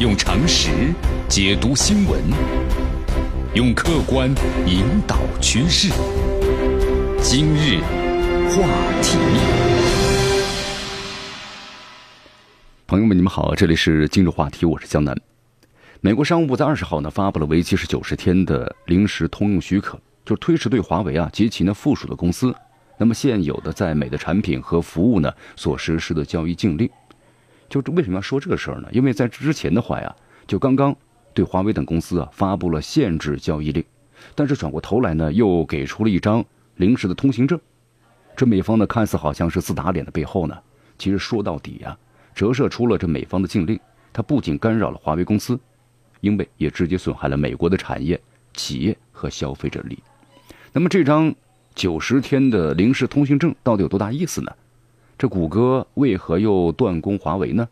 用常识解读新闻，用客观引导趋势。今日话题，朋友们，你们好，这里是今日话题，我是江南。美国商务部在二十号呢发布了为期是九十天的临时通用许可，就是推迟对华为啊及其呢附属的公司，那么现有的在美的产品和服务呢所实施的交易禁令。就为什么要说这个事儿呢？因为在之前的话呀，就刚刚对华为等公司啊发布了限制交易令，但是转过头来呢，又给出了一张临时的通行证。这美方呢看似好像是自打脸的背后呢，其实说到底呀，折射出了这美方的禁令，它不仅干扰了华为公司，因为也直接损害了美国的产业、企业和消费者利益。那么这张九十天的临时通行证到底有多大意思呢？这谷歌为何又断供华为呢？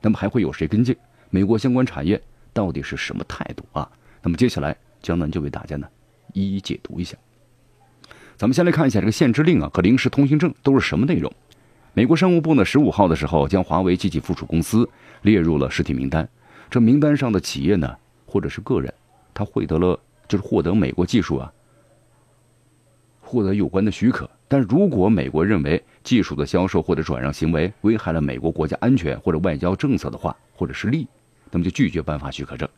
那么还会有谁跟进？美国相关产业到底是什么态度啊？那么接下来江南就为大家呢一一解读一下。咱们先来看一下这个限制令啊和临时通行证都是什么内容。美国商务部呢十五号的时候将华为及其附属公司列入了实体名单。这名单上的企业呢或者是个人，他获得了就是获得美国技术啊，获得有关的许可。但如果美国认为技术的销售或者转让行为危害了美国国家安全或者外交政策的话，或者是利益，那么就拒绝颁发许可证。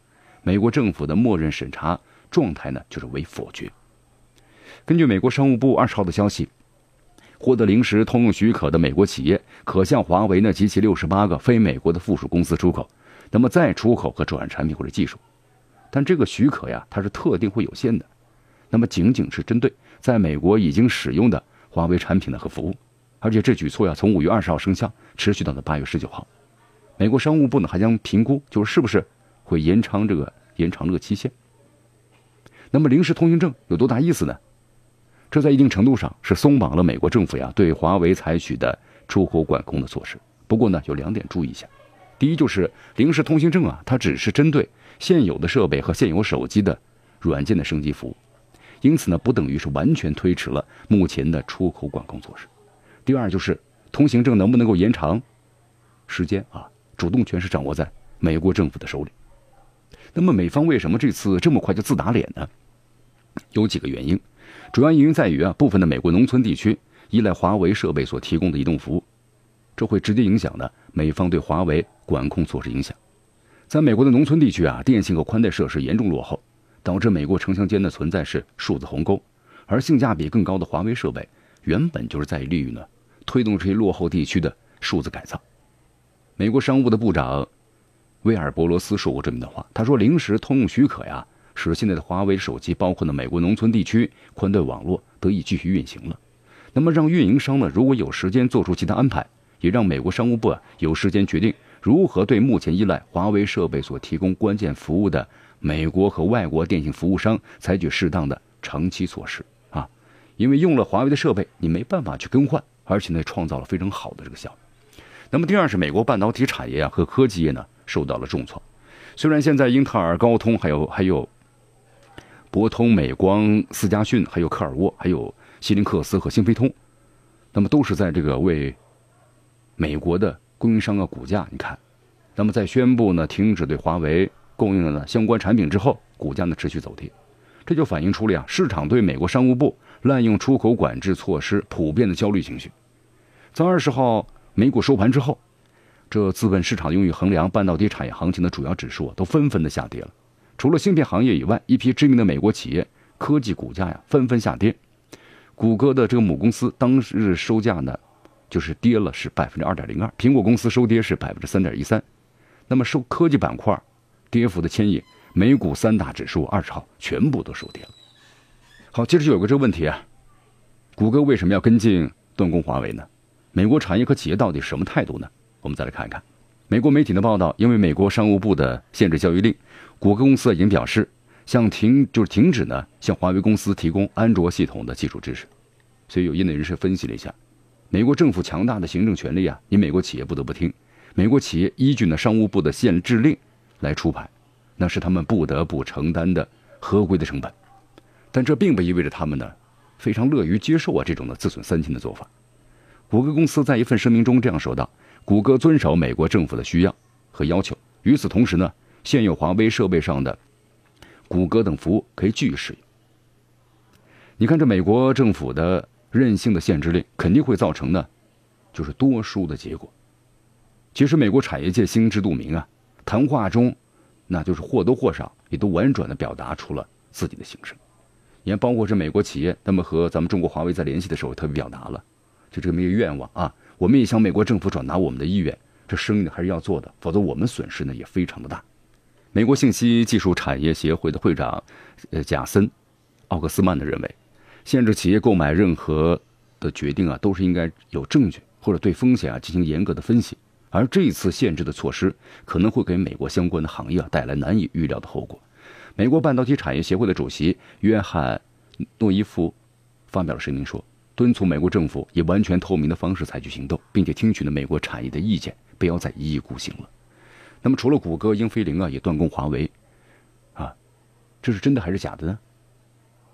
美国政府的默认审查状态呢，就是为否决。根据美国商务部二十号的消息，获得临时通用许可的美国企业可向华为呢及其六十八个非美国的附属公司出口，那么再出口和转让产品或者技术。但这个许可呀，它是特定会有限的，那么仅仅是针对在美国已经使用的。华为产品呢和服务，而且这举措呀从五月二十号生效，持续到了八月十九号。美国商务部呢还将评估，就是是不是会延长这个延长这个期限。那么临时通行证有多大意思呢？这在一定程度上是松绑了美国政府呀对华为采取的出口管控的措施。不过呢有两点注意一下：第一就是临时通行证啊，它只是针对现有的设备和现有手机的软件的升级服务。因此呢，不等于是完全推迟了目前的出口管控措施。第二，就是通行证能不能够延长时间啊？主动权是掌握在美国政府的手里。那么，美方为什么这次这么快就自打脸呢？有几个原因，主要原因在于啊，部分的美国农村地区依赖华为设备所提供的移动服务，这会直接影响呢美方对华为管控措施影响。在美国的农村地区啊，电信和宽带设施严重落后。导致美国城乡间的存在是数字鸿沟，而性价比更高的华为设备原本就是在利于呢推动这些落后地区的数字改造。美国商务的部长威尔伯罗斯说过这么的话，他说：“临时通用许可呀，使现在的华为手机包括呢美国农村地区宽带网络得以继续运行了。那么让运营商呢如果有时间做出其他安排，也让美国商务部啊有时间决定如何对目前依赖华为设备所提供关键服务的。”美国和外国电信服务商采取适当的长期措施啊，因为用了华为的设备，你没办法去更换，而且呢，创造了非常好的这个效益。那么第二是美国半导体产业啊和科技业呢受到了重创。虽然现在英特尔、高通还有还有博通、美光、思佳讯、还有科尔沃、还有西林克斯和新飞通，那么都是在这个为美国的供应商啊股价，你看，那么在宣布呢停止对华为。供应了呢相关产品之后，股价呢持续走跌，这就反映出了呀市场对美国商务部滥用出口管制措施普遍的焦虑情绪。在二十号美股收盘之后，这资本市场用于衡量半导体产业行情的主要指数都纷纷的下跌了。除了芯片行业以外，一批知名的美国企业科技股价呀纷纷下跌。谷歌的这个母公司当日收价呢，就是跌了是百分之二点零二，苹果公司收跌是百分之三点一三。那么受科技板块。跌幅的牵引，美股三大指数二十号全部都收跌了。好，接着就有个这问题啊，谷歌为什么要跟进断供华为呢？美国产业和企业到底什么态度呢？我们再来看一看美国媒体的报道，因为美国商务部的限制交易令，谷歌公司已经表示向停就是停止呢向华为公司提供安卓系统的技术支持。所以有业内人士分析了一下，美国政府强大的行政权力啊，你美国企业不得不听。美国企业依据呢商务部的限制令。来出牌，那是他们不得不承担的合规的成本，但这并不意味着他们呢非常乐于接受啊这种的自损三千的做法。谷歌公司在一份声明中这样说道：“谷歌遵守美国政府的需要和要求，与此同时呢，现有华为设备上的谷歌等服务可以继续使用。你看，这美国政府的任性的限制令，肯定会造成呢，就是多输的结果。其实，美国产业界心知肚明啊，谈话中，那就是或多或少也都婉转的表达出了自己的心声。你看，包括是美国企业，他们和咱们中国华为在联系的时候，特别表达了就这么一个愿望啊，我们也向美国政府转达我们的意愿，这生意呢还是要做的，否则我们损失呢也非常的大。美国信息技术产业协会的会长，呃，贾森·奥克斯曼的认为。限制企业购买任何的决定啊，都是应该有证据或者对风险啊进行严格的分析。而这次限制的措施可能会给美国相关的行业带来难以预料的后果。美国半导体产业协会的主席约翰·诺伊夫发表了声明说，敦促美国政府以完全透明的方式采取行动，并且听取了美国产业的意见，不要再一意孤行了。那么，除了谷歌、英飞凌啊也断供华为，啊，这是真的还是假的呢？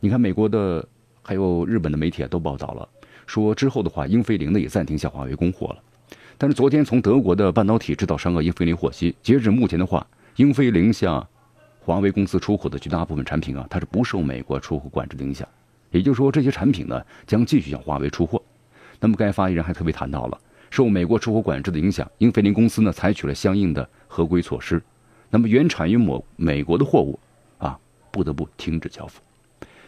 你看美国的。还有日本的媒体啊都报道了，说之后的话，英飞凌呢也暂停向华为供货了。但是昨天从德国的半导体制造商啊英飞凌获悉，截止目前的话，英飞凌向华为公司出口的绝大部分产品啊，它是不受美国出口管制的影响。也就是说，这些产品呢将继续向华为出货。那么该发言人还特别谈到了，受美国出口管制的影响，英飞凌公司呢采取了相应的合规措施。那么原产于某美国的货物啊，不得不停止交付。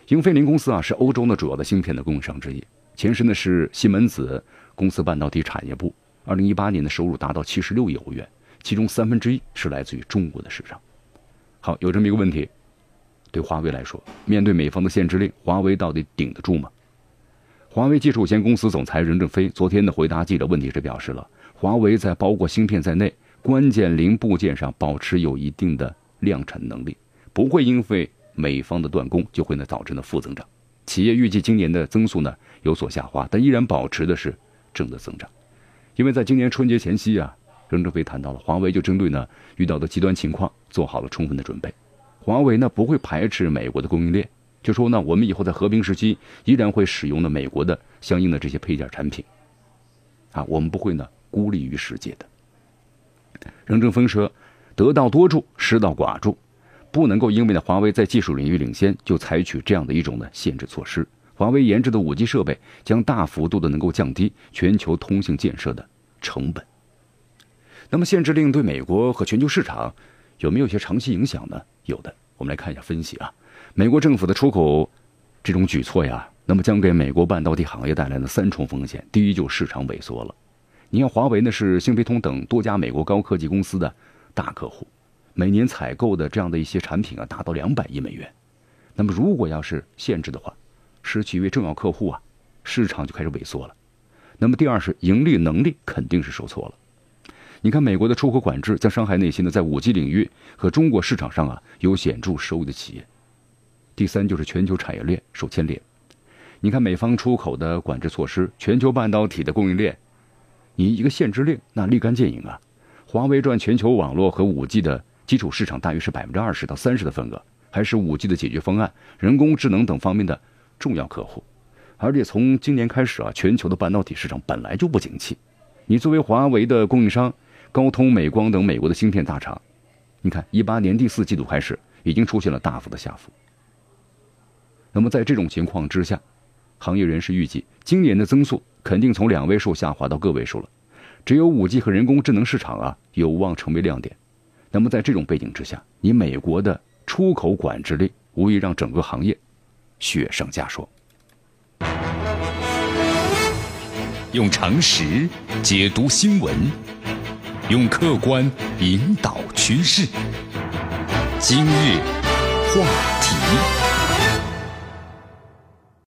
英飞凌公司啊是欧洲呢主要的芯片的供应商之一，前身呢是西门子公司半导体产业部。二零一八年的收入达到七十六亿欧元，其中三分之一是来自于中国的市场。好，有这么一个问题，对华为来说，面对美方的限制令，华为到底顶得住吗？华为技术有限公司总裁任正非昨天的回答记者问题时表示了，华为在包括芯片在内关键零部件上保持有一定的量产能力，不会因为。美方的断供就会呢导致呢负增长，企业预计今年的增速呢有所下滑，但依然保持的是正的增长。因为在今年春节前夕啊，任正非谈到了华为就针对呢遇到的极端情况做好了充分的准备。华为呢不会排斥美国的供应链，就说呢我们以后在和平时期依然会使用呢美国的相应的这些配件产品，啊，我们不会呢孤立于世界的。任正非说：“得道多助，失道寡助。”不能够因为呢华为在技术领域领先，就采取这样的一种呢限制措施。华为研制的五 G 设备将大幅度的能够降低全球通信建设的成本。那么限制令对美国和全球市场有没有一些长期影响呢？有的，我们来看一下分析啊。美国政府的出口这种举措呀，那么将给美国半导体行业带来了三重风险。第一，就是市场萎缩了。你看，华为呢是信飞通等多家美国高科技公司的大客户。每年采购的这样的一些产品啊，达到两百亿美元。那么，如果要是限制的话，失去一位重要客户啊，市场就开始萎缩了。那么，第二是盈利能力肯定是受挫了。你看，美国的出口管制将伤害那些呢在五 G 领域和中国市场上啊有显著收益的企业。第三就是全球产业链受牵连。你看，美方出口的管制措施，全球半导体的供应链，你一个限制令，那立竿见影啊。华为占全球网络和五 G 的。基础市场大约是百分之二十到三十的份额，还是五 G 的解决方案、人工智能等方面的重要客户。而且从今年开始啊，全球的半导体市场本来就不景气。你作为华为的供应商，高通、美光等美国的芯片大厂，你看一八年第四季度开始已经出现了大幅的下浮。那么在这种情况之下，行业人士预计今年的增速肯定从两位数下滑到个位数了。只有五 G 和人工智能市场啊有望成为亮点。那么，在这种背景之下，你美国的出口管制令无疑让整个行业雪上加霜。用常识解读新闻，用客观引导趋势。今日话题。